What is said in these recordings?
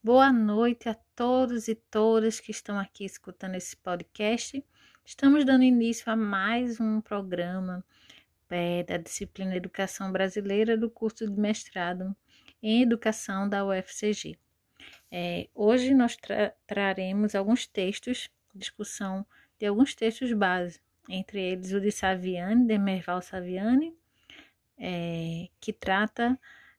Boa noite a todos e todas que estão aqui escutando esse podcast. Estamos dando início a mais um programa é, da disciplina Educação Brasileira do curso de mestrado em Educação da UFCG. É, hoje nós tra traremos alguns textos, discussão de alguns textos base, entre eles o de Saviani, de Merval Saviani, é, que trata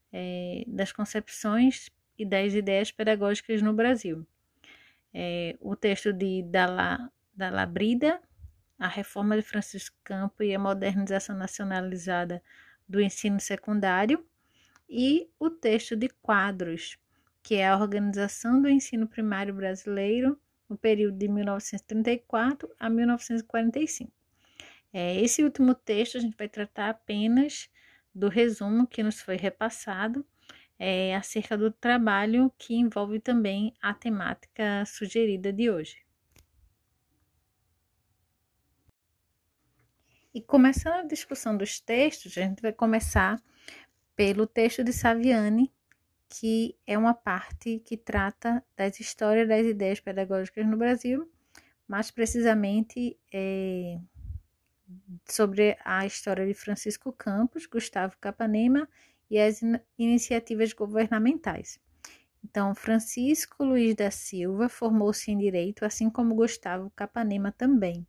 é, das concepções e das ideias pedagógicas no Brasil. É, o texto de Dalla, Brida, a reforma de Francisco Campo e a modernização nacionalizada do ensino secundário, e o texto de Quadros, que é a organização do ensino primário brasileiro no período de 1934 a 1945. É, esse último texto a gente vai tratar apenas do resumo que nos foi repassado é, acerca do trabalho que envolve também a temática sugerida de hoje. E começando a discussão dos textos, a gente vai começar pelo texto de Saviani, que é uma parte que trata das histórias das ideias pedagógicas no Brasil, mais precisamente é, sobre a história de Francisco Campos, Gustavo Capanema e as in iniciativas governamentais. Então, Francisco Luiz da Silva formou-se em direito, assim como Gustavo Capanema também.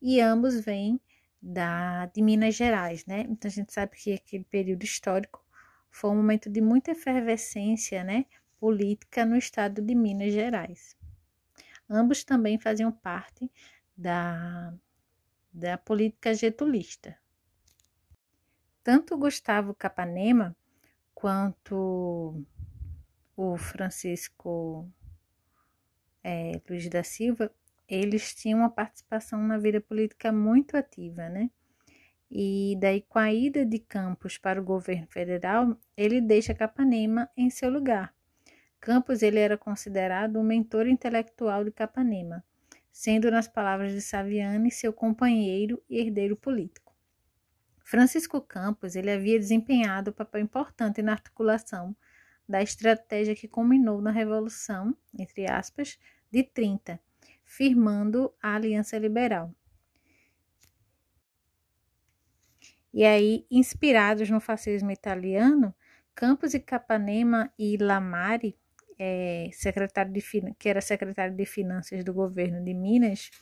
E ambos vêm da, de Minas Gerais, né? Então, a gente sabe que aquele período histórico foi um momento de muita efervescência, né? Política no estado de Minas Gerais. Ambos também faziam parte da da política getulista. Tanto Gustavo Capanema quanto o Francisco é, Luiz da Silva, eles tinham uma participação na vida política muito ativa, né? E daí, com a ida de Campos para o governo federal, ele deixa Capanema em seu lugar. Campos ele era considerado o mentor intelectual de Capanema, sendo, nas palavras de Saviani, seu companheiro e herdeiro político. Francisco Campos ele havia desempenhado um papel importante na articulação da estratégia que culminou na Revolução, entre aspas, de 30, firmando a Aliança Liberal. E aí, inspirados no fascismo italiano, Campos e Capanema e Lamari é, secretário de que era secretário de Finanças do governo de Minas,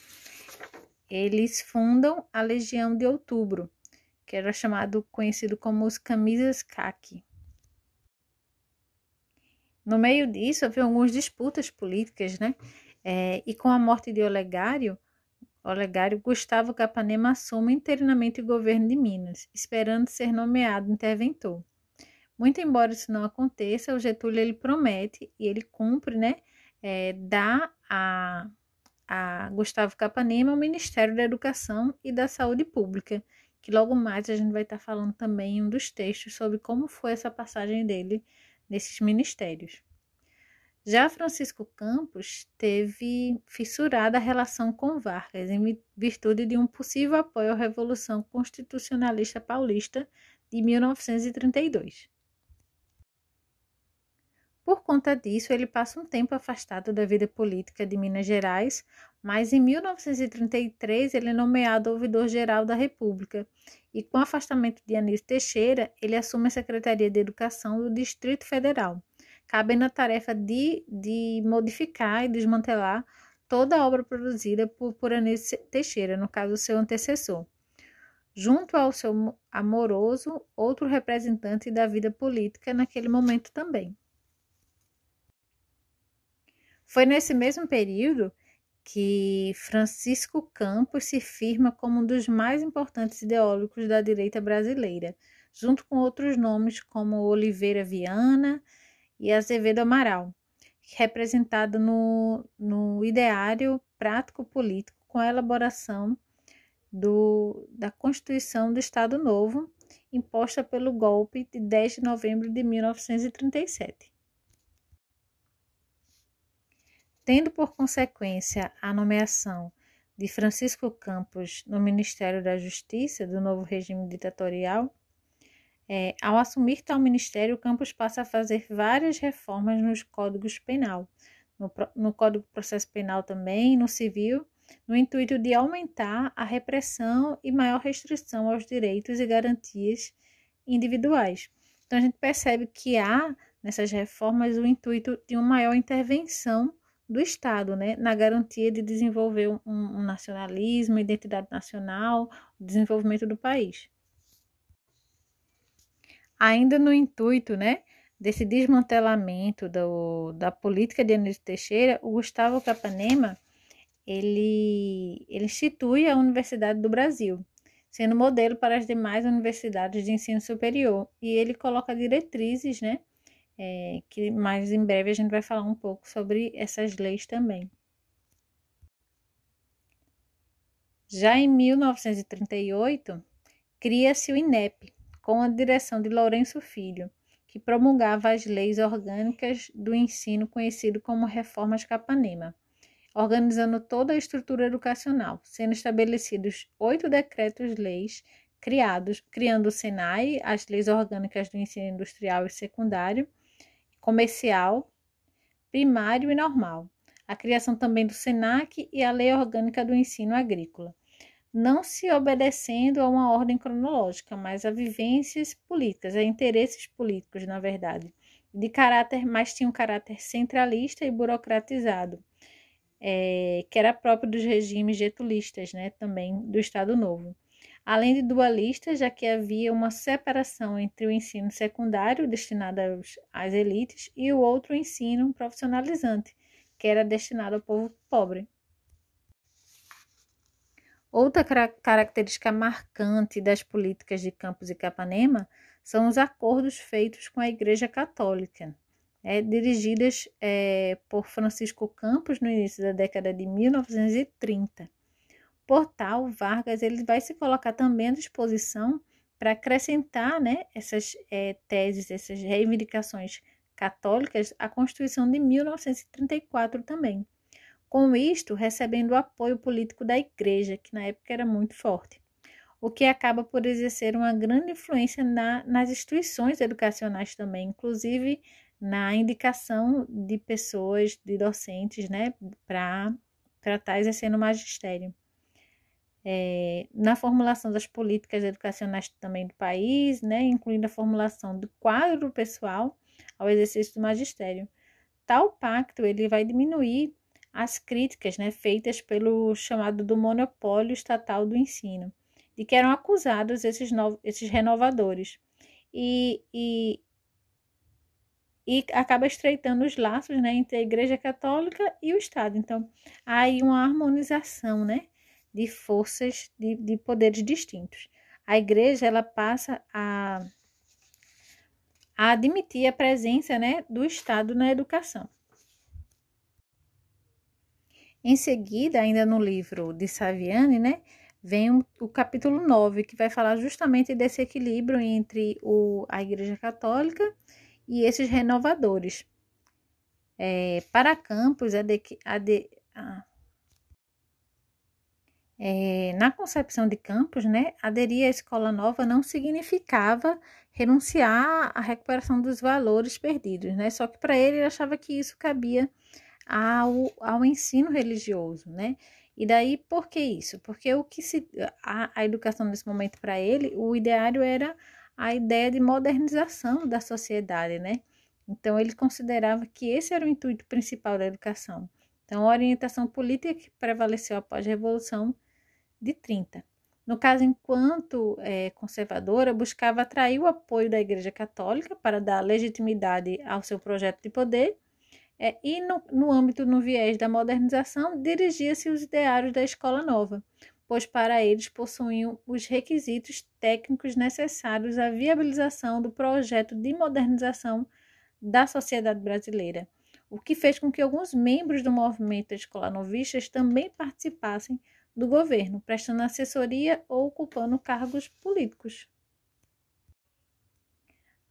eles fundam a Legião de Outubro, que era chamado conhecido como os Camisas Caqui. No meio disso, havia algumas disputas políticas, né? É, e com a morte de Olegário, Olegário Gustavo Capanema assume interinamente o governo de Minas, esperando ser nomeado interventor. Muito embora isso não aconteça, o Getúlio ele promete e ele cumpre, né? É, dá a, a Gustavo Capanema o Ministério da Educação e da Saúde Pública, que logo mais a gente vai estar falando também em um dos textos sobre como foi essa passagem dele nesses ministérios. Já Francisco Campos teve fissurada a relação com Vargas em virtude de um possível apoio à Revolução Constitucionalista Paulista de 1932. Por conta disso, ele passa um tempo afastado da vida política de Minas Gerais, mas em 1933 ele é nomeado ouvidor-geral da República. E, com o afastamento de Anísio Teixeira, ele assume a Secretaria de Educação do Distrito Federal, cabendo a tarefa de, de modificar e desmantelar toda a obra produzida por, por Anísio Teixeira, no caso, seu antecessor. Junto ao seu amoroso, outro representante da vida política naquele momento também. Foi nesse mesmo período que Francisco Campos se firma como um dos mais importantes ideólogos da direita brasileira, junto com outros nomes como Oliveira Viana e Azevedo Amaral, representado no, no ideário prático-político com a elaboração do, da Constituição do Estado Novo, imposta pelo golpe de 10 de novembro de 1937. Tendo por consequência a nomeação de Francisco Campos no Ministério da Justiça do novo regime ditatorial, É, ao assumir tal ministério, Campos passa a fazer várias reformas nos códigos penal, no, no Código de Processo Penal também, no civil, no intuito de aumentar a repressão e maior restrição aos direitos e garantias individuais. Então, a gente percebe que há nessas reformas o intuito de uma maior intervenção do Estado, né, na garantia de desenvolver um, um nacionalismo, identidade nacional, desenvolvimento do país. Ainda no intuito, né, desse desmantelamento do, da política de Anísio Teixeira, o Gustavo Capanema, ele, ele institui a Universidade do Brasil, sendo modelo para as demais universidades de ensino superior, e ele coloca diretrizes, né, é, que mais em breve a gente vai falar um pouco sobre essas leis também. Já em 1938, cria-se o INEP, com a direção de Lourenço Filho, que promulgava as leis orgânicas do ensino conhecido como Reformas Capanema, organizando toda a estrutura educacional, sendo estabelecidos oito decretos-leis criados, criando o SENAI, as leis orgânicas do ensino industrial e secundário, comercial, primário e normal. A criação também do SENAC e a Lei Orgânica do Ensino Agrícola. Não se obedecendo a uma ordem cronológica, mas a vivências políticas, a interesses políticos, na verdade, de caráter, mas tinha um caráter centralista e burocratizado, é, que era próprio dos regimes getulistas, né, também do Estado Novo além de dualistas, já que havia uma separação entre o ensino secundário, destinado aos, às elites, e o outro ensino profissionalizante, que era destinado ao povo pobre. Outra característica marcante das políticas de Campos e Capanema são os acordos feitos com a Igreja Católica, é, dirigidas é, por Francisco Campos no início da década de 1930 portal Vargas ele vai se colocar também à disposição para acrescentar né, essas é, teses, essas reivindicações católicas à Constituição de 1934 também. Com isto, recebendo o apoio político da Igreja, que na época era muito forte, o que acaba por exercer uma grande influência na, nas instituições educacionais também, inclusive na indicação de pessoas, de docentes, né, para estar exercendo o magistério é, na formulação das políticas educacionais também do país, né, incluindo a formulação do quadro pessoal ao exercício do magistério. Tal pacto ele vai diminuir as críticas né, feitas pelo chamado do monopólio estatal do ensino, de que eram acusados esses, novos, esses renovadores. E, e, e acaba estreitando os laços né, entre a Igreja Católica e o Estado. Então, há aí uma harmonização, né? De forças de, de poderes distintos. A igreja ela passa a, a admitir a presença né, do Estado na educação. Em seguida, ainda no livro de Saviani, né, vem o, capítulo 9, que vai falar justamente desse equilíbrio entre o, a Igreja Católica e esses renovadores. É, para Campos, a, de, a, de, a, é, na concepção de Campos, né, aderir à escola nova não significava renunciar à recuperação dos valores perdidos, né? Só que para ele ele achava que isso cabia ao, ao ensino religioso, né? E daí por que isso? Porque o que se a, a educação nesse momento para ele, o ideário era a ideia de modernização da sociedade, né? Então ele considerava que esse era o intuito principal da educação. Então a orientação política que prevaleceu após a revolução de 30. No caso, enquanto é, conservadora, buscava atrair o apoio da Igreja Católica para dar legitimidade ao seu projeto de poder, é, e no, no âmbito, no viés da modernização, dirigia-se os ideários da escola nova, pois para eles possuíam os requisitos técnicos necessários à viabilização do projeto de modernização da sociedade brasileira, o que fez com que alguns membros do movimento escolar novistas também participassem do governo, prestando assessoria ou ocupando cargos políticos.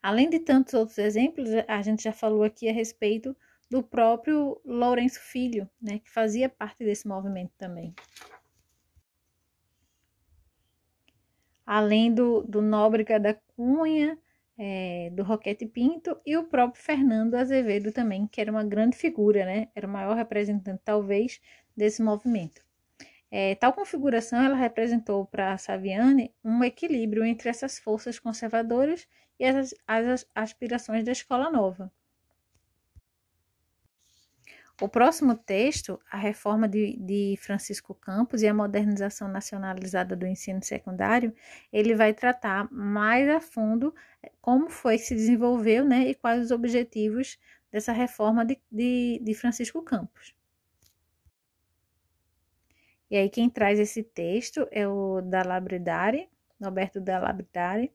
Além de tantos outros exemplos, a gente já falou aqui a respeito do próprio Lourenço Filho, né, que fazia parte desse movimento também. Além do, do Nóbrega da Cunha, é, do Roquete Pinto e o próprio Fernando Azevedo também, que era uma grande figura, né? Era o maior representante, talvez, desse movimento. É, tal configuração ela representou para Saviani um equilíbrio entre essas forças conservadoras e as, as aspirações da escola nova. O próximo texto, a reforma de, de, Francisco Campos e a modernização nacionalizada do ensino secundário, ele vai tratar mais a fundo eh, como foi que se desenvolveu né, e quais os objetivos dessa reforma de, de, de Francisco Campos. E aí quem traz esse texto é o da Labridare, Roberto da Labridare,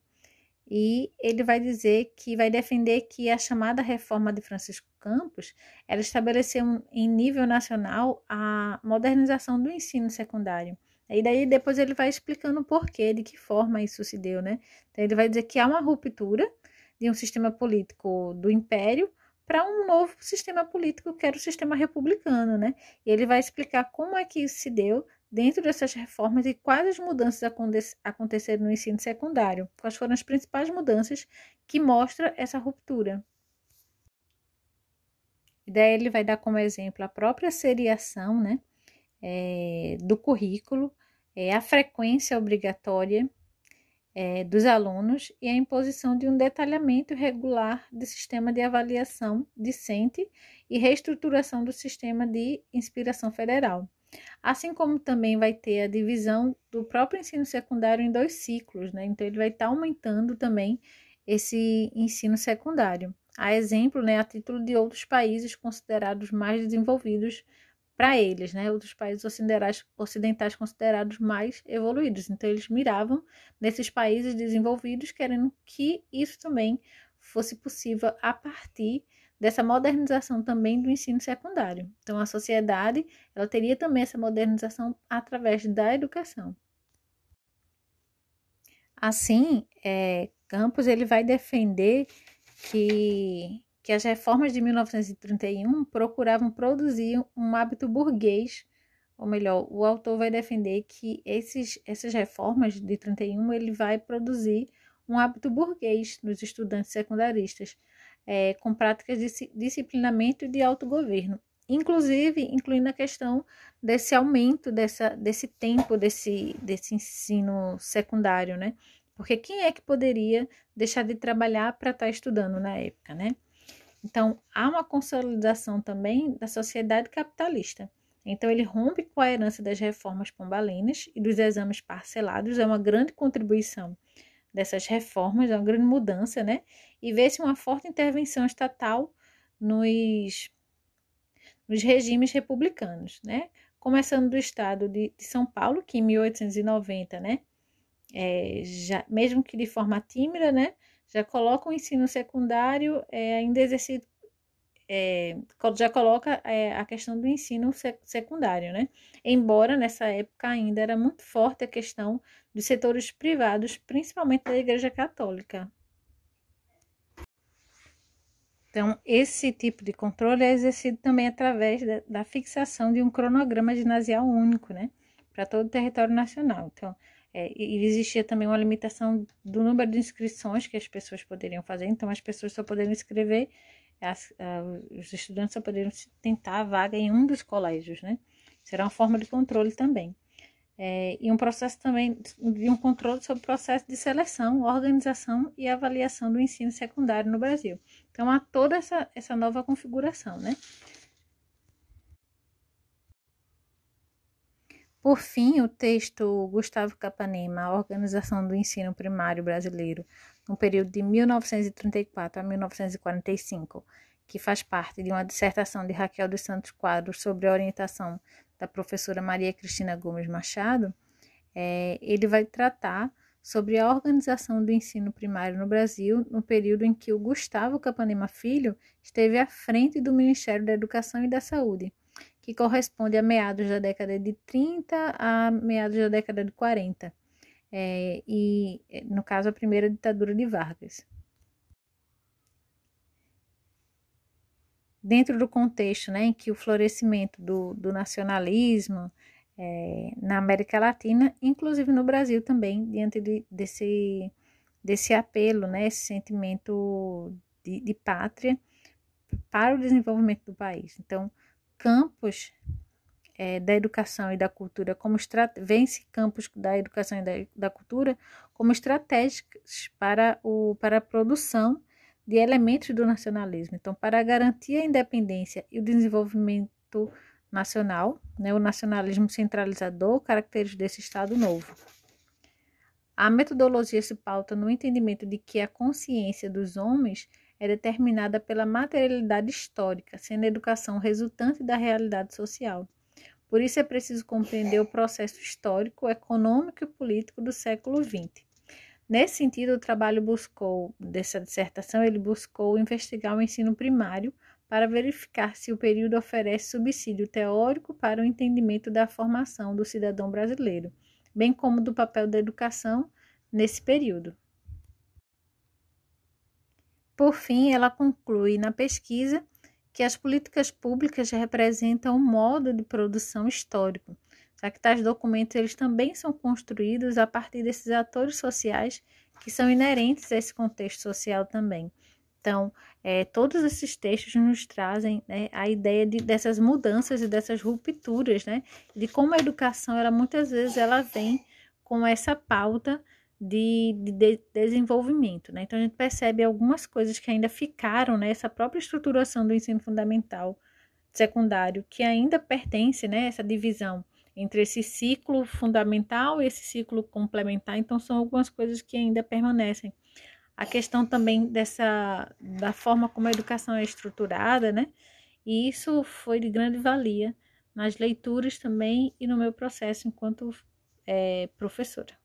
e ele vai dizer que vai defender que a chamada reforma de Francisco Campos ela estabeleceu em nível nacional a modernização do ensino secundário. E daí depois ele vai explicando o porquê, de que forma isso se deu, né? Então ele vai dizer que há uma ruptura de um sistema político do império para um novo sistema político que era o sistema republicano, né? E ele vai explicar como é que isso se deu dentro dessas reformas e quais as mudanças aconteceram no ensino secundário, quais foram as principais mudanças que mostram essa ruptura. E daí ele vai dar como exemplo a própria seriação né, é, do currículo, é, a frequência obrigatória é, dos alunos e a imposição de um detalhamento regular do sistema de avaliação discente e reestruturação do sistema de inspiração federal. Assim como também vai ter a divisão do próprio ensino secundário em dois ciclos, né? Então ele vai estar tá aumentando também esse ensino secundário. A exemplo, né, a título de outros países considerados mais desenvolvidos para eles, né? Outros países ocidentais, ocidentais considerados mais evoluídos. Então eles miravam nesses países desenvolvidos, querendo que isso também fosse possível a partir dessa modernização também do ensino secundário. Então, a sociedade ela teria também essa modernização através da educação. Assim, é, Campos ele vai defender que, que as reformas de 1931 procuravam produzir um hábito burguês, ou melhor, o autor vai defender que esses, essas reformas de 31 ele vai produzir um hábito burguês nos estudantes secundaristas, é, com práticas de disciplinamento e de autogoverno, inclusive incluindo a questão desse aumento dessa, desse tempo desse, desse ensino secundário, né? Porque quem é que poderia deixar de trabalhar para estar tá estudando na época, né? Então, há uma consolidação também da sociedade capitalista. Então, ele rompe com a herança das reformas pombalinas e dos exames parcelados, é uma grande contribuição dessas reformas, é uma grande mudança, né? E vê-se uma forte intervenção estatal nos, nos regimes republicanos, né? Começando do estado de, de São Paulo, que em 1890, né? É, já, mesmo que de forma tímida, né? Já coloca o ensino secundário é, ainda exercido é, já coloca é, a questão do ensino secundário, né? Embora nessa época ainda era muito forte a questão dos setores privados, principalmente da Igreja Católica. Então, esse tipo de controle é exercido também através da, da fixação de um cronograma ginasial único, né? Para todo o território nacional. Então, é, e existia também uma limitação do número de inscrições que as pessoas poderiam fazer, então as pessoas só poderiam escrever as, os estudantes só poderiam tentar a vaga em um dos colégios, né? Será uma forma de controle também. É, e um processo também de um controle sobre o processo de seleção, organização e avaliação do ensino secundário no Brasil. Então, há toda essa, essa nova configuração, né? Por fim, o texto Gustavo Capanema, Organização do Ensino Primário Brasileiro, no período de 1934 a 1945, que faz parte de uma dissertação de Raquel dos Santos Quadros sobre a orientação da professora Maria Cristina Gomes Machado, é, ele vai tratar sobre a organização do ensino primário no Brasil no período em que o Gustavo Capanema Filho esteve à frente do Ministério da Educação e da Saúde, que corresponde a meados da década de 30 a meados da década de 40 é, e, é, no caso, a primeira ditadura de Vargas. Dentro do contexto né, em que o florescimento do, do nacionalismo é, na América Latina, inclusive no Brasil também, diante de, desse, desse apelo, né, esse sentimento de, de pátria para o desenvolvimento do país. Então, campos é, da educação e da cultura como vence campos da educação e da, da cultura como estratégicos para, o, para a produção de elementos do nacionalismo. Então, para garantir a independência e o desenvolvimento nacional, né, o nacionalismo centralizador, característicos desse Estado novo. A metodologia se pauta no entendimento de que a consciência dos homens é determinada pela materialidade histórica, sendo a educação resultante da realidade social. Por isso é preciso compreender o processo histórico, econômico e político do século XX. Nesse sentido, o trabalho buscou, dessa dissertação, ele buscou investigar o ensino primário para verificar se o período oferece subsídio teórico para o entendimento da formação do cidadão brasileiro, bem como do papel da educação nesse período. Por fim, ela conclui na pesquisa que as políticas públicas representam um modo de produção histórico, já que tais documentos eles também são construídos a partir desses atores sociais que são inerentes a esse contexto social também. Então, é, todos esses textos nos trazem né, a ideia de, dessas mudanças e dessas rupturas, né, de como a educação, ela muitas vezes ela vem com essa pauta de, de, de desenvolvimento. Né? Então, a gente percebe algumas coisas que ainda ficaram nessa né, própria estruturação do ensino fundamental secundário, que ainda pertence, né, essa divisão entre esse ciclo fundamental e esse ciclo complementar. Então, são algumas coisas que ainda permanecem. A questão também dessa da forma como a educação é estruturada, né? E isso foi de grande valia nas leituras também e no meu processo enquanto é, professora.